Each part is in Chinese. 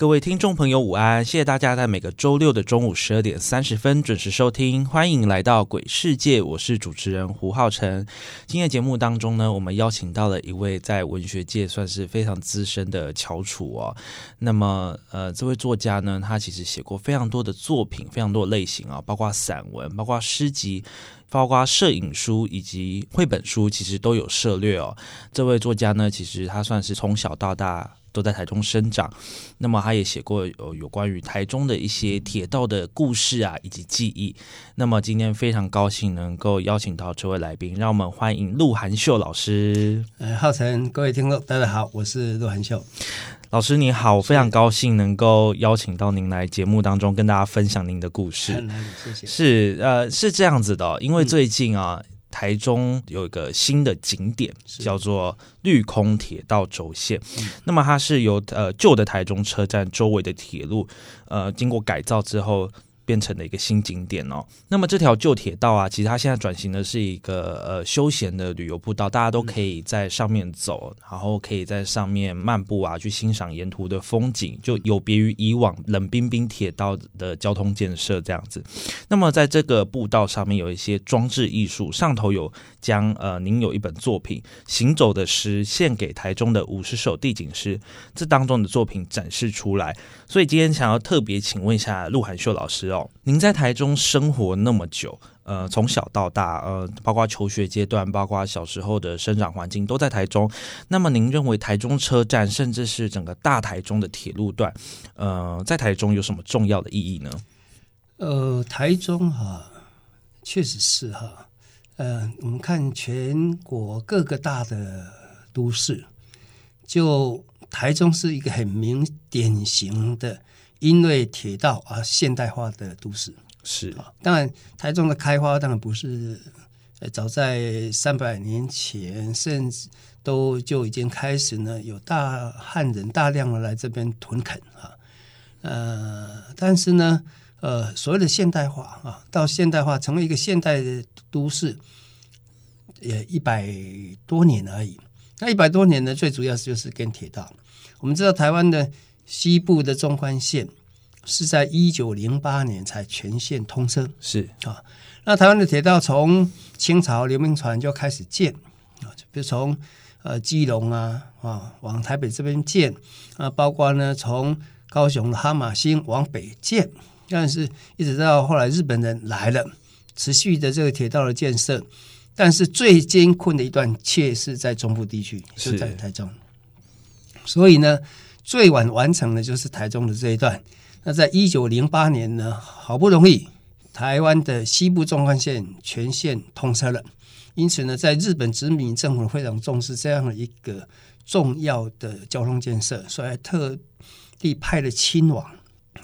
各位听众朋友，午安！谢谢大家在每个周六的中午十二点三十分准时收听，欢迎来到鬼世界，我是主持人胡浩辰。今天节目当中呢，我们邀请到了一位在文学界算是非常资深的翘楚哦。那么，呃，这位作家呢，他其实写过非常多的作品，非常多的类型啊，包括散文，包括诗集，包括摄影书以及绘本书，其实都有涉略哦。这位作家呢，其实他算是从小到大。都在台中生长，那么他也写过有有关于台中的一些铁道的故事啊，以及记忆。那么今天非常高兴能够邀请到这位来宾，让我们欢迎陆涵秀老师。呃，浩辰，各位听众，大家好，我是陆涵秀老师，你好，非常高兴能够邀请到您来节目当中跟大家分享您的故事。谢谢。是呃，是这样子的，因为最近啊。台中有一个新的景点，叫做绿空铁道轴线。那么它是由呃旧的台中车站周围的铁路，呃经过改造之后。变成了一个新景点哦。那么这条旧铁道啊，其实它现在转型的是一个呃休闲的旅游步道，大家都可以在上面走，然后可以在上面漫步啊，去欣赏沿途的风景，就有别于以往冷冰冰铁道的交通建设这样子。那么在这个步道上面有一些装置艺术，上头有将呃您有一本作品《行走的诗》献给台中的五十首地景诗，这当中的作品展示出来。所以今天想要特别请问一下陆涵秀老师哦。您在台中生活那么久，呃，从小到大，呃，包括求学阶段，包括小时候的生长环境都在台中。那么，您认为台中车站，甚至是整个大台中的铁路段，呃，在台中有什么重要的意义呢？呃，台中哈，确实是哈，呃，我们看全国各个大的都市，就台中是一个很明典型的。因为铁道而，现代化的都市是啊，当然台中的开发当然不是，呃，早在三百年前，甚至都就已经开始呢，有大汉人大量的来这边屯垦啊，呃，但是呢，呃，所谓的现代化啊，到现代化成为一个现代的都市，也一百多年而已。那一百多年呢，最主要就是跟铁道，我们知道台湾的。西部的纵贯线是在一九零八年才全线通车，是啊。那台湾的铁道从清朝刘铭传就开始建啊，就比如从呃基隆啊啊往台北这边建啊，包括呢从高雄的哈马星往北建，但是一直到后来日本人来了，持续的这个铁道的建设，但是最艰困的一段却是在中部地区，是在台中，所以呢。最晚完成的就是台中的这一段。那在一九零八年呢，好不容易台湾的西部纵贯线全线通车了。因此呢，在日本殖民政府非常重视这样的一个重要的交通建设，所以特地派了亲王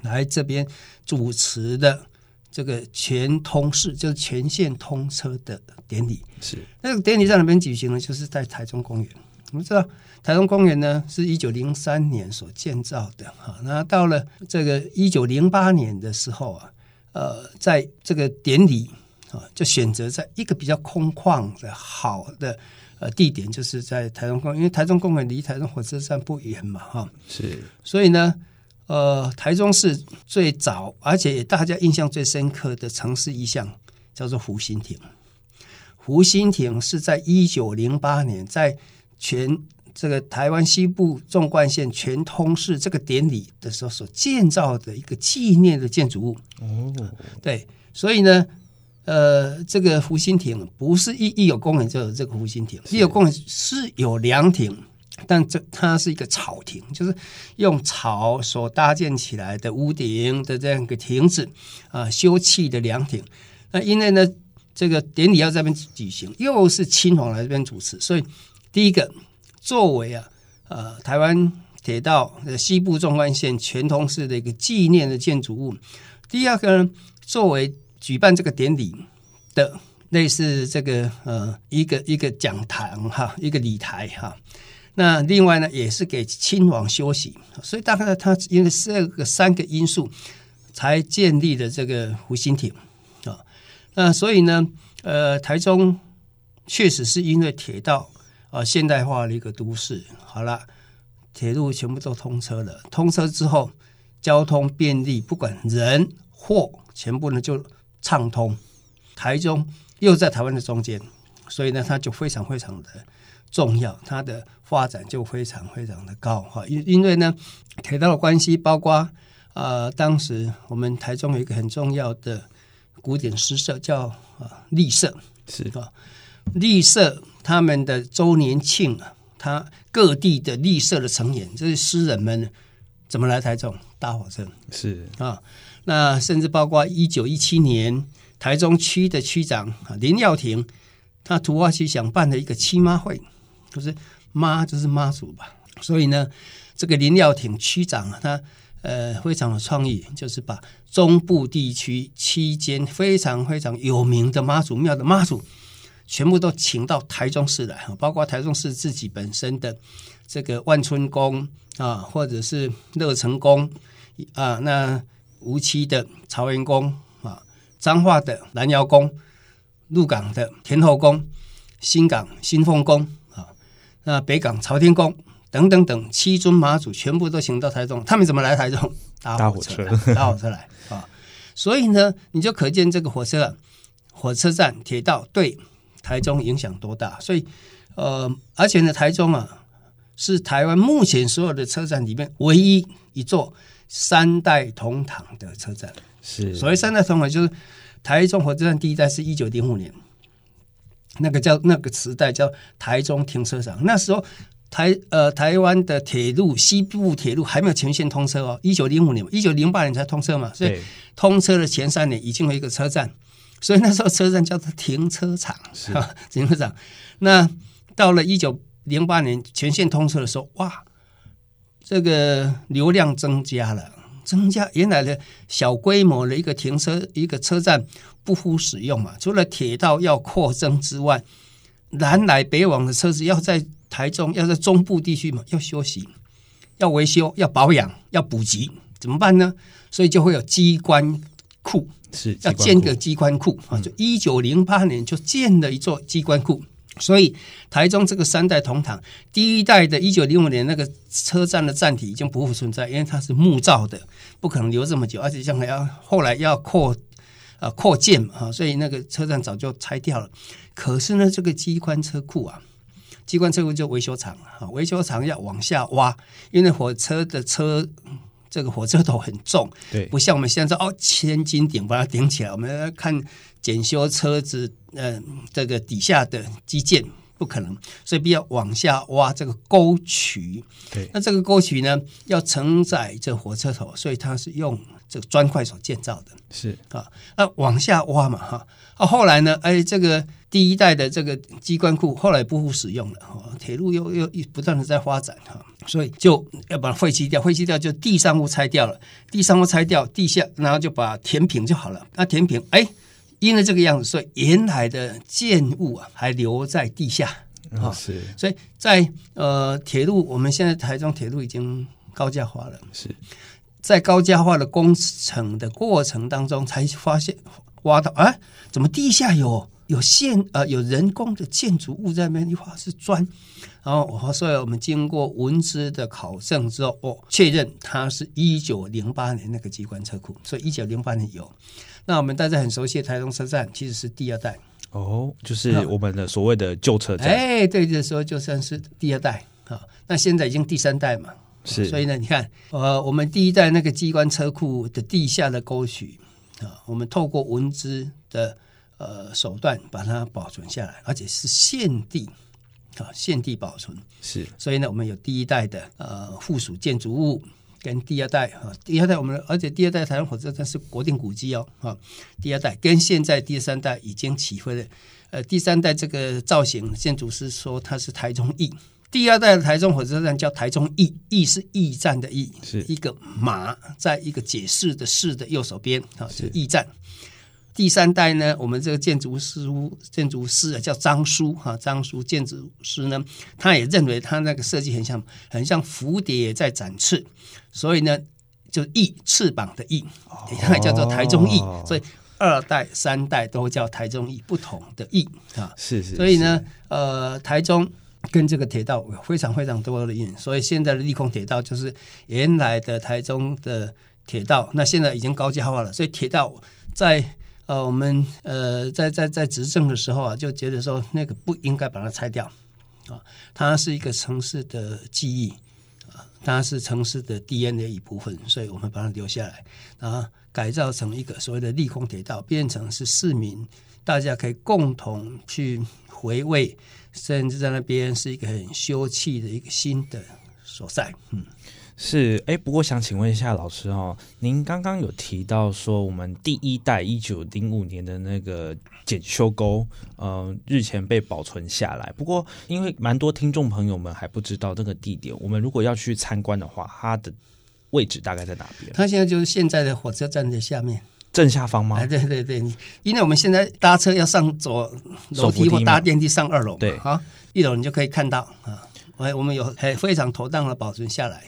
来这边主持的这个全通式，就是全线通车的典礼。是那个典礼在哪边举行呢？就是在台中公园。我们知道。台中公园呢，是一九零三年所建造的哈。那到了这个一九零八年的时候啊，呃，在这个典礼啊，就选择在一个比较空旷的好的呃地点，就是在台中公园，因为台中公园离台中火车站不远嘛哈。是，所以呢，呃，台中市最早而且大家印象最深刻的城市意象叫做湖心亭。湖心亭是在一九零八年在全这个台湾西部纵贯线全通式这个典礼的时候所建造的一个纪念的建筑物哦，对，所以呢，呃，这个湖心亭不是一一有公园就有这个湖心亭，一有公园是有凉亭，但这它是一个草亭，就是用草所搭建起来的屋顶的这样一个亭子啊，休憩的凉亭。那因为呢，这个典礼要这边举行，又是亲王来这边主持，所以第一个。作为啊，呃，台湾铁道的西部纵贯线全通式的一个纪念的建筑物。第二个呢，作为举办这个典礼的类似这个呃一个一个讲堂哈，一个礼台哈。那另外呢，也是给亲王休息，所以大概呢他因为这个三个因素，才建立了这个湖心亭啊。那所以呢，呃，台中确实是因为铁道啊现代化的一个都市，好了，铁路全部都通车了，通车之后交通便利，不管人货全部呢就畅通。台中又在台湾的中间，所以呢，它就非常非常的。重要，它的发展就非常非常的高哈，因因为呢，铁道的关系，包括啊，当时我们台中有一个很重要的古典诗社叫啊立社，是吧？立社他们的周年庆啊，他各地的绿色的成员，这些诗人们怎么来台中？搭火车是啊，那甚至包括一九一七年台中区的区长啊林耀庭，他图画区想办的一个七妈会。就是妈，就是妈祖吧。所以呢，这个林耀廷区长啊，他呃非常有创意，就是把中部地区期间非常非常有名的妈祖庙的妈祖，全部都请到台中市来，包括台中市自己本身的这个万春宫啊，或者是乐成宫啊，那无锡的朝元宫啊，彰化的南窑宫，鹿港的天后宫，新港新凤宫啊。那北港朝天宫等等等七尊妈祖全部都请到台中，他们怎么来台中？搭火车，搭火车来啊！所以呢，你就可见这个火车、火车站、铁道对台中影响多大。所以，呃，而且呢，台中啊是台湾目前所有的车站里面唯一一座三代同堂的车站。是，所谓三代同堂，就是台中火车站第一代是一九零五年。那个叫那个时代叫台中停车场，那时候台呃台湾的铁路西部铁路还没有全线通车哦，一九零五年，一九零八年才通车嘛，所以通车的前三年已经有一个车站，所以那时候车站叫做停车场，停车场。那到了一九零八年全线通车的时候，哇，这个流量增加了。增加原来的小规模的一个停车一个车站不敷使用嘛？除了铁道要扩增之外，南来北往的车子要在台中要在中部地区嘛，要休息、要维修、要保养、要补给，怎么办呢？所以就会有机关库，是要建个机关库啊！就一九零八年就建了一座机关库。所以台中这个三代同堂，第一代的一九零五年那个车站的站体已经不复存在，因为它是木造的，不可能留这么久，而且将来要后来要扩啊扩建啊，所以那个车站早就拆掉了。可是呢，这个机关车库啊，机关车库就维修厂啊，维修厂要往下挖，因为火车的车这个火车头很重，对，不像我们现在哦千斤顶把它顶起来，我们要看。检修车子，嗯，这个底下的基建不可能，所以必要往下挖这个沟渠。对，那这个沟渠呢，要承载这火车头，所以它是用这个砖块所建造的。是啊，那往下挖嘛，哈啊，后来呢，哎，这个第一代的这个机关库后来不复使用了，哈，铁路又又不断的在发展，哈，所以就要把它废弃掉，废弃掉就地上物拆掉了，地上物拆掉，地下然后就把填平就好了。那填平，哎。因为这个样子，所以沿海的建物啊还留在地下啊，是，所以在呃铁路，我们现在台中铁路已经高架化了，是在高架化的工程的过程当中，才发现挖到哎，怎么地下有有现呃有人工的建筑物在那边？一画是砖，然后我所以我们经过文字的考证之后，哦，确认它是一九零八年那个机关车库，所以一九零八年有。那我们大家很熟悉的台中车站，其实是第二代哦，就是我们的所谓的旧车站。哎，对的时候就算是第二代啊。那现在已经第三代嘛，是。所以呢，你看，呃，我们第一代那个机关车库的地下的沟渠啊，我们透过文字的呃手段把它保存下来，而且是现地啊，现地保存。是。所以呢，我们有第一代的呃附属建筑物。跟第二代啊，第二代我们而且第二代台湾火车站是国定古迹哦啊，第二代跟现在第三代已经起飞了。呃，第三代这个造型建筑师说它是台中驿，第二代的台中火车站叫台中驿，驿是驿站的驿，是一个马在一个解释的“释”的右手边啊，是驿站。第三代呢，我们这个建筑师建筑师啊，叫张叔哈，张叔建筑师呢，他也认为他那个设计很像很像蝴蝶在展翅，所以呢，就翼翅膀的翼，也叫做台中翼，所以二代三代都叫台中翼，不同的翼啊，是是，所以呢，呃，台中跟这个铁道有非常非常多的因，所以现在的利空铁道就是原来的台中的铁道，那现在已经高架化了，所以铁道在。呃，我们呃在在在执政的时候啊，就觉得说那个不应该把它拆掉啊，它是一个城市的记忆啊，它是城市的 DNA 一部分，所以我们把它留下来，然后改造成一个所谓的立空铁道，变成是市民大家可以共同去回味，甚至在那边是一个很休憩的一个新的所在，嗯。是，哎，不过想请问一下老师哦，您刚刚有提到说我们第一代一九零五年的那个检修沟，呃，日前被保存下来。不过，因为蛮多听众朋友们还不知道这个地点，我们如果要去参观的话，它的位置大概在哪边？它现在就是现在的火车站的下面，正下方吗？哎，对对对，因为我们现在搭车要上走楼梯或搭电梯上二楼，对，好，一楼你就可以看到啊。哎，我们有很非常妥当的保存下来。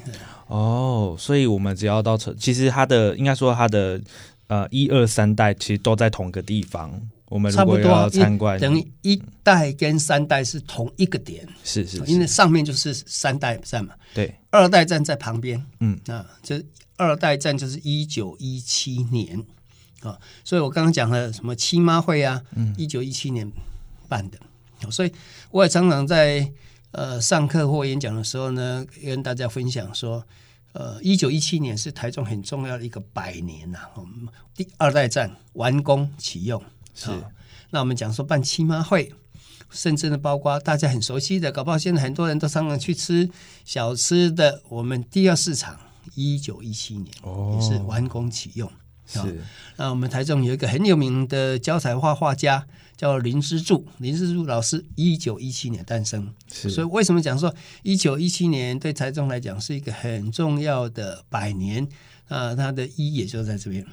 哦，所以我们只要到车，其实它的应该说它的呃一二三代其实都在同个地方。我们如果要参观，等于一代跟三代是同一个点。是是，因为上面就是三代站嘛。对，二代站在旁边。嗯，啊，这二代站就是一九一七年啊，所以我刚刚讲了什么七妈会啊，嗯，一九一七年办的。所以我也常常在。呃，上课或演讲的时候呢，跟大家分享说，呃，一九一七年是台中很重要的一个百年呐，我们第二代站完工启用是。那我们讲说办亲妈会，甚至呢，包括大家很熟悉的，搞不好现在很多人都常常去吃小吃的，我们第二市场一九一七年也是完工启用。是。那我们台中有一个很有名的教材画画家。叫林之助，林之助老师一九一七年诞生，所以为什么讲说一九一七年对台中来讲是一个很重要的百年啊？它的意义也就在这边。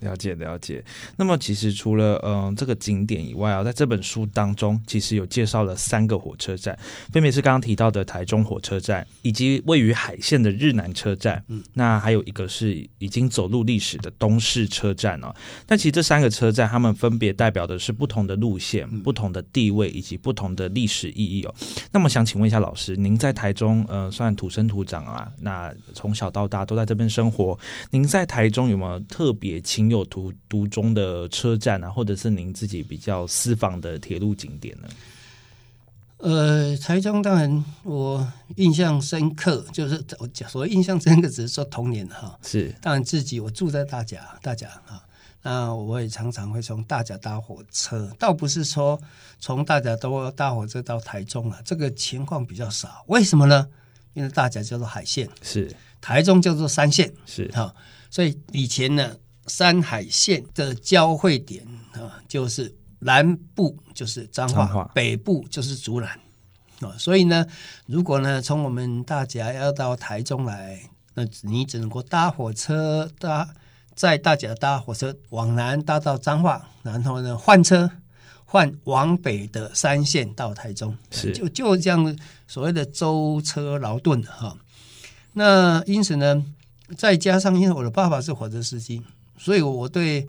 了解了解，那么其实除了嗯这个景点以外啊，在这本书当中，其实有介绍了三个火车站，分别是刚刚提到的台中火车站，以及位于海线的日南车站。嗯，那还有一个是已经走入历史的东市车站哦。但其实这三个车站，他们分别代表的是不同的路线、不同的地位以及不同的历史意义哦。那么想请问一下老师，您在台中呃算土生土长啊，那从小到大都在这边生活，您在台中有没有特别？情有独独钟的车站啊，或者是您自己比较私房的铁路景点呢？呃，台中当然我印象深刻，就是我讲所谓印象深刻，只是说童年哈。是，当然自己我住在大甲，大甲哈，那我也常常会从大甲搭火车，倒不是说从大甲都搭火车到台中啊，这个情况比较少。为什么呢？因为大甲叫做海线，是台中叫做山线，是哈，所以以前呢。山海线的交汇点啊，就是南部就是彰化，北部就是竹南啊。所以呢，如果呢从我们大甲要到台中来，那你只能够搭火车搭，在大甲搭火车往南搭到彰化，然后呢换车换往北的三线到台中，是就就这样所谓的舟车劳顿哈。那因此呢，再加上因为我的爸爸是火车司机。所以我对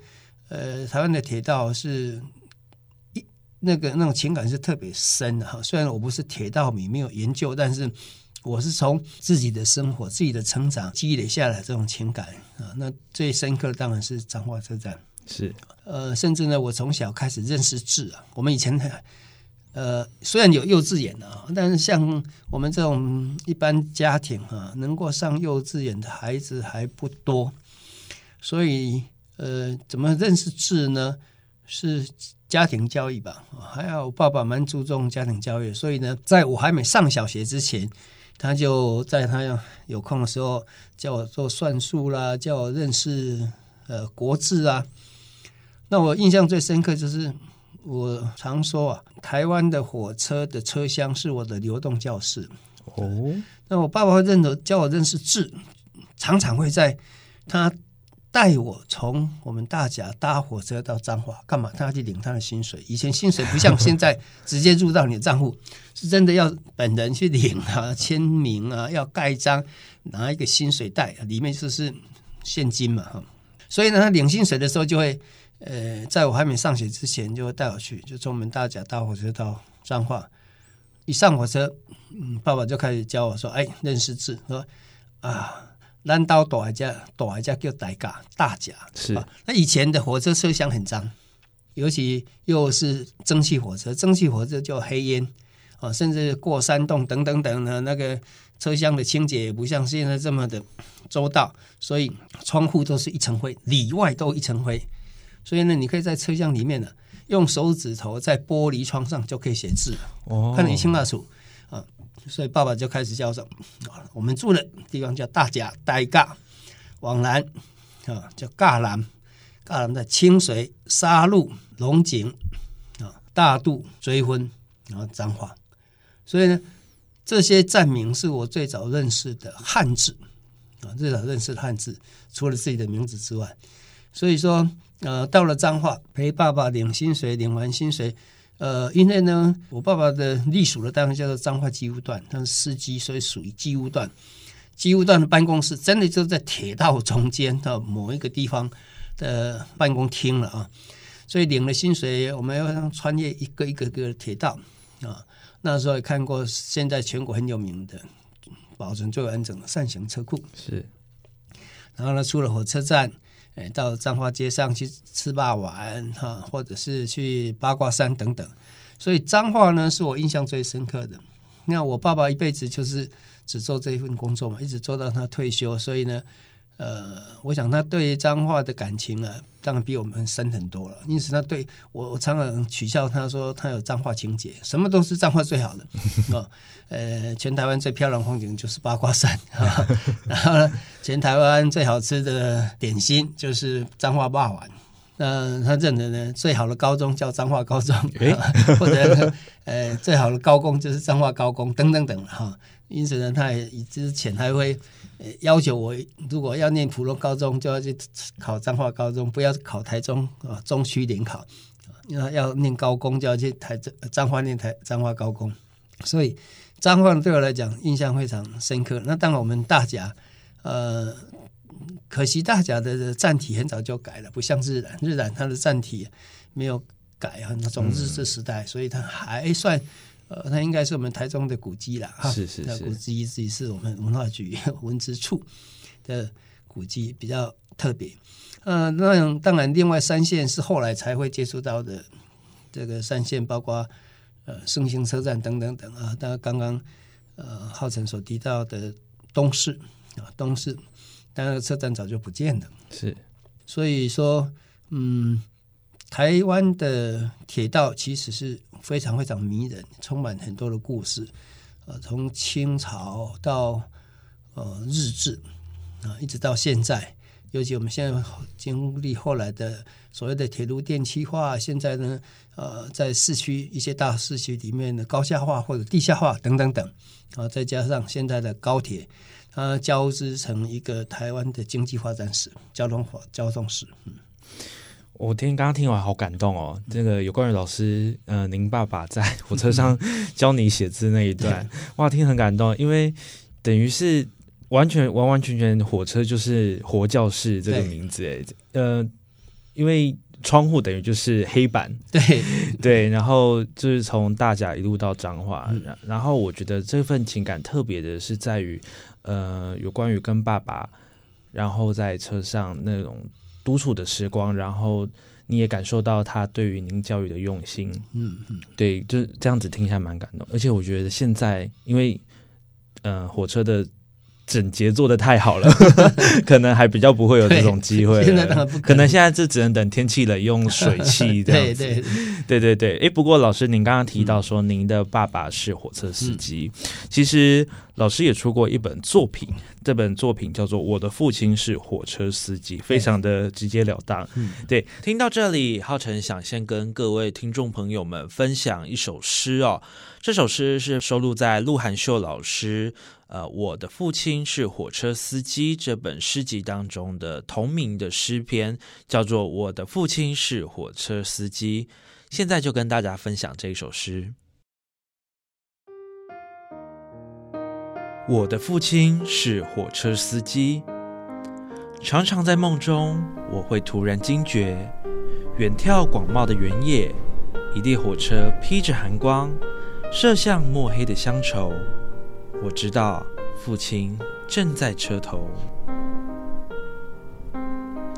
呃台湾的铁道是一那个那种情感是特别深的哈。虽然我不是铁道迷，没有研究，但是我是从自己的生活、自己的成长积累下来这种情感啊。那最深刻的当然是彰化车站，是呃，甚至呢，我从小开始认识字啊。我们以前呃虽然有幼稚园啊，但是像我们这种一般家庭啊，能够上幼稚园的孩子还不多。所以，呃，怎么认识字呢？是家庭教育吧。还有爸爸蛮注重家庭教育，所以呢，在我还没上小学之前，他就在他有空的时候叫我做算术啦，叫我认识呃国字啊。那我印象最深刻就是，我常说啊，台湾的火车的车厢是我的流动教室。哦，那我爸爸会认得教我认识字，常常会在他。带我从我们大甲搭火车到彰化，干嘛？他要去领他的薪水。以前薪水不像现在直接入到你的账户，是真的要本人去领啊，签名啊，要盖章，拿一个薪水袋，里面就是现金嘛哈。所以呢，他领薪水的时候就会，呃，在我还没上学之前，就会带我去，就从我们大甲搭火车到彰化。一上火车，嗯，爸爸就开始教我说：“哎，认识字，说啊。”南刀大一家，大一家叫大甲，大甲是。那以前的火车车厢很脏，尤其又是蒸汽火车，蒸汽火车就黑烟啊，甚至过山洞等等等的，那个车厢的清洁也不像现在这么的周到，所以窗户都是一层灰，里外都一层灰。所以呢，你可以在车厢里面呢，用手指头在玻璃窗上就可以写字，哦，看得一清二楚。所以爸爸就开始教授，我们住的地方叫大甲大甲，往南啊叫赣南，赣南的清水、沙鹿、龙井啊、大渡、追婚，然后彰化。所以呢，这些站名是我最早认识的汉字啊，最早认识的汉字，除了自己的名字之外。所以说，呃，到了彰化陪爸爸领薪水，领完薪水。呃，因为呢，我爸爸的隶属的单位叫做彰化机务段，他是司机，所以属于机务段。机务段的办公室真的就在铁道中间的某一个地方的办公厅了啊。所以领了薪水，我们要穿越一个一个个铁道啊。那时候也看过现在全国很有名的、保存最完整的扇形车库是。然后呢，出了火车站。到彰化街上去吃霸丸哈，或者是去八卦山等等，所以彰化呢是我印象最深刻的。那我爸爸一辈子就是只做这一份工作嘛，一直做到他退休，所以呢。呃，我想他对彰化的感情啊，当然比我们深很多了。因此，他对我，我常常取笑他说他有彰化情节，什么都是彰化最好的啊。呃，全台湾最漂亮风景就是八卦山啊，然后呢，全台湾最好吃的点心就是彰化霸丸。那他认得呢，最好的高中叫彰化高中，或者呃，最好的高工就是彰化高工等等等哈。因此呢，他也之前还会。要求我如果要念普通高中，就要去考彰化高中，不要考台中啊中区联考。要要念高工，就要去台彰彰化念台彰化高工。所以彰化对我来讲印象非常深刻。那当然我们大甲，呃，可惜大甲的站体很早就改了，不像日染，日染它的站体没有改啊，那种日治时代，所以它还算。呃，那应该是我们台中的古迹了哈，是是是，古迹自己是我们文化局 文资处的古迹，比较特别。呃，那当然，另外三线是后来才会接触到的，这个三线包括呃圣兴车站等等等啊。当然，刚刚呃浩辰所提到的东市啊，东市，但那个车站早就不见了。是，所以说，嗯，台湾的铁道其实是。非常非常迷人，充满很多的故事，呃，从清朝到呃日治啊，一直到现在，尤其我们现在经历后来的所谓的铁路电气化，现在呢，呃，在市区一些大市区里面的高架化或者地下化等等等，啊，再加上现在的高铁，它交织成一个台湾的经济发展史、交通交通史，嗯。我听刚刚听完好感动哦，这个有关于老师，呃，您爸爸在 火车上教你写字那一段，哇，听很感动，因为等于是完全完完全全火车就是活教室这个名字，哎，呃，因为窗户等于就是黑板，对。对，然后就是从大甲一路到彰化，然后我觉得这份情感特别的是在于，呃，有关于跟爸爸，然后在车上那种。独处的时光，然后你也感受到他对于您教育的用心，嗯嗯，对，就是这样子听起来蛮感动。而且我觉得现在，因为呃，火车的整洁做的太好了，可能还比较不会有这种机会。现在当然不可能，现在就只能等天气冷用水汽这样子。对对对对对。哎，不过老师，您刚刚提到说您的爸爸是火车司机，其实。老师也出过一本作品，这本作品叫做《我的父亲是火车司机》，非常的直截了当。对，听到这里，浩辰想先跟各位听众朋友们分享一首诗哦。这首诗是收录在鹿晗秀老师呃，我的父亲是火车司机这本诗集当中的同名的诗篇，叫做《我的父亲是火车司机》。现在就跟大家分享这首诗。我的父亲是火车司机，常常在梦中，我会突然惊觉，远眺广袤的原野，一列火车披着寒光，射向墨黑的乡愁。我知道父亲正在车头，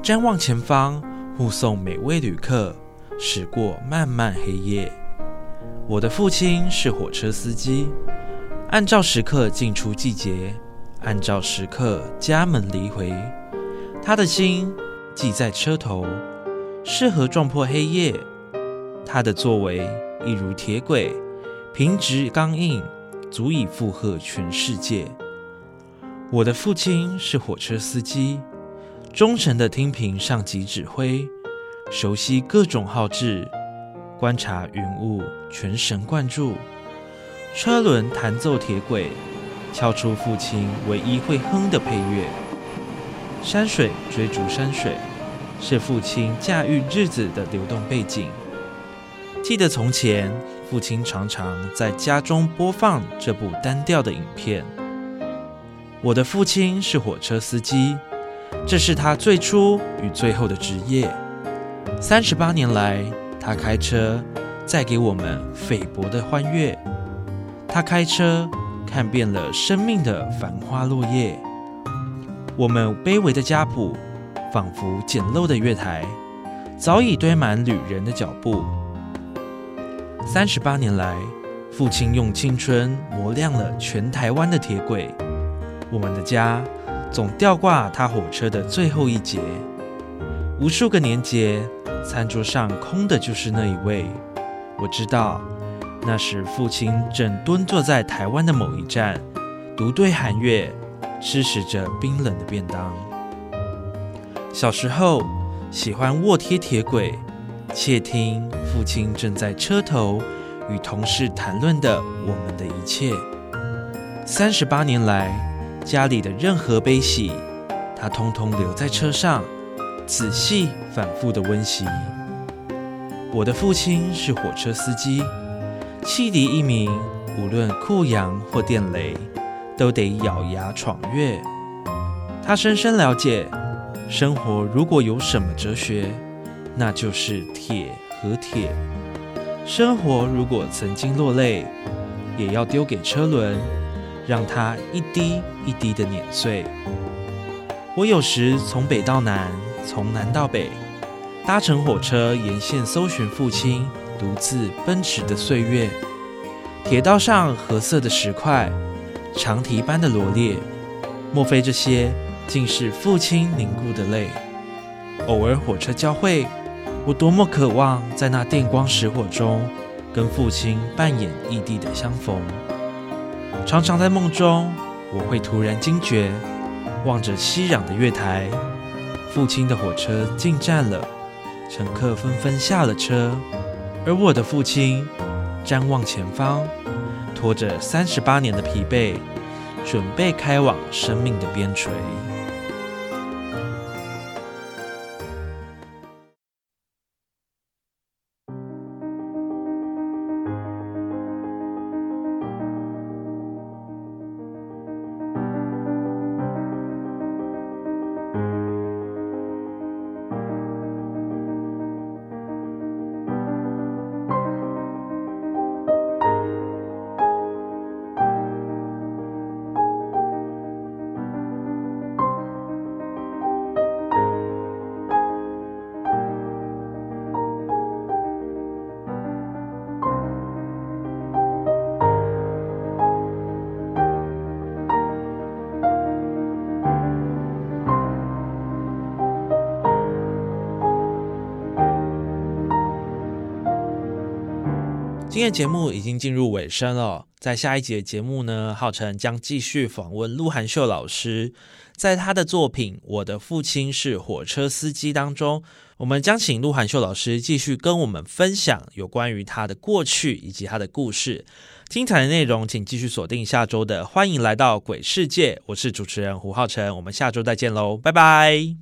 瞻望前方，护送每位旅客驶过漫漫黑夜。我的父亲是火车司机。按照时刻进出季节，按照时刻家门离回，他的心系在车头，适合撞破黑夜。他的作为一如铁轨，平直刚硬，足以负荷全世界。我的父亲是火车司机，忠诚的听凭上级指挥，熟悉各种号志，观察云雾，全神贯注。车轮弹奏铁轨，敲出父亲唯一会哼的配乐。山水追逐山水，是父亲驾驭日子的流动背景。记得从前，父亲常常在家中播放这部单调的影片。我的父亲是火车司机，这是他最初与最后的职业。三十八年来，他开车载给我们菲薄的欢悦。他开车看遍了生命的繁花落叶，我们卑微的家谱，仿佛简陋的月台，早已堆满旅人的脚步。三十八年来，父亲用青春磨亮了全台湾的铁轨，我们的家总吊挂他火车的最后一节。无数个年节，餐桌上空的就是那一位，我知道。那时，父亲正蹲坐在台湾的某一站，独对寒月，吃食着冰冷的便当。小时候，喜欢卧贴铁轨，窃听父亲正在车头与同事谈论的我们的一切。三十八年来，家里的任何悲喜，他通通留在车上，仔细反复的温习。我的父亲是火车司机。汽笛一鸣，无论酷阳或电雷，都得咬牙闯越。他深深了解，生活如果有什么哲学，那就是铁和铁。生活如果曾经落泪，也要丢给车轮，让它一滴一滴的碾碎。我有时从北到南，从南到北，搭乘火车沿线搜寻父亲。独自奔驰的岁月，铁道上褐色的石块，长堤般的罗列，莫非这些竟是父亲凝固的泪？偶尔火车交汇，我多么渴望在那电光石火中，跟父亲扮演异地的相逢。常常在梦中，我会突然惊觉，望着熙攘的月台，父亲的火车进站了，乘客纷纷下了车。而我的父亲瞻望前方，拖着三十八年的疲惫，准备开往生命的边陲。今天节目已经进入尾声了，在下一节节目呢，浩辰将继续访问陆涵秀老师，在他的作品《我的父亲是火车司机》当中，我们将请陆涵秀老师继续跟我们分享有关于他的过去以及他的故事。精彩的内容，请继续锁定下周的《欢迎来到鬼世界》，我是主持人胡浩辰，我们下周再见喽，拜拜。